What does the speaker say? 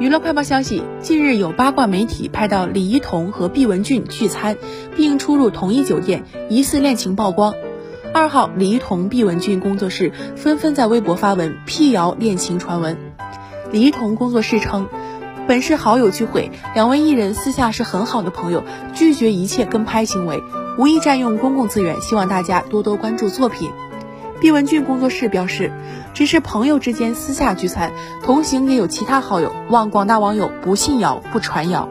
娱乐快报消息：近日有八卦媒体拍到李一桐和毕雯珺聚餐，并出入同一酒店，疑似恋情曝光。二号，李一桐、毕雯珺工作室纷纷在微博发文辟谣恋情传闻。李一桐工作室称，本是好友聚会，两位艺人私下是很好的朋友，拒绝一切跟拍行为，无意占用公共资源，希望大家多多关注作品。毕文俊工作室表示，只是朋友之间私下聚餐，同行也有其他好友，望广大网友不信谣不传谣。